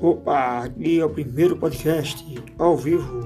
Opa, aqui é o primeiro podcast ao vivo.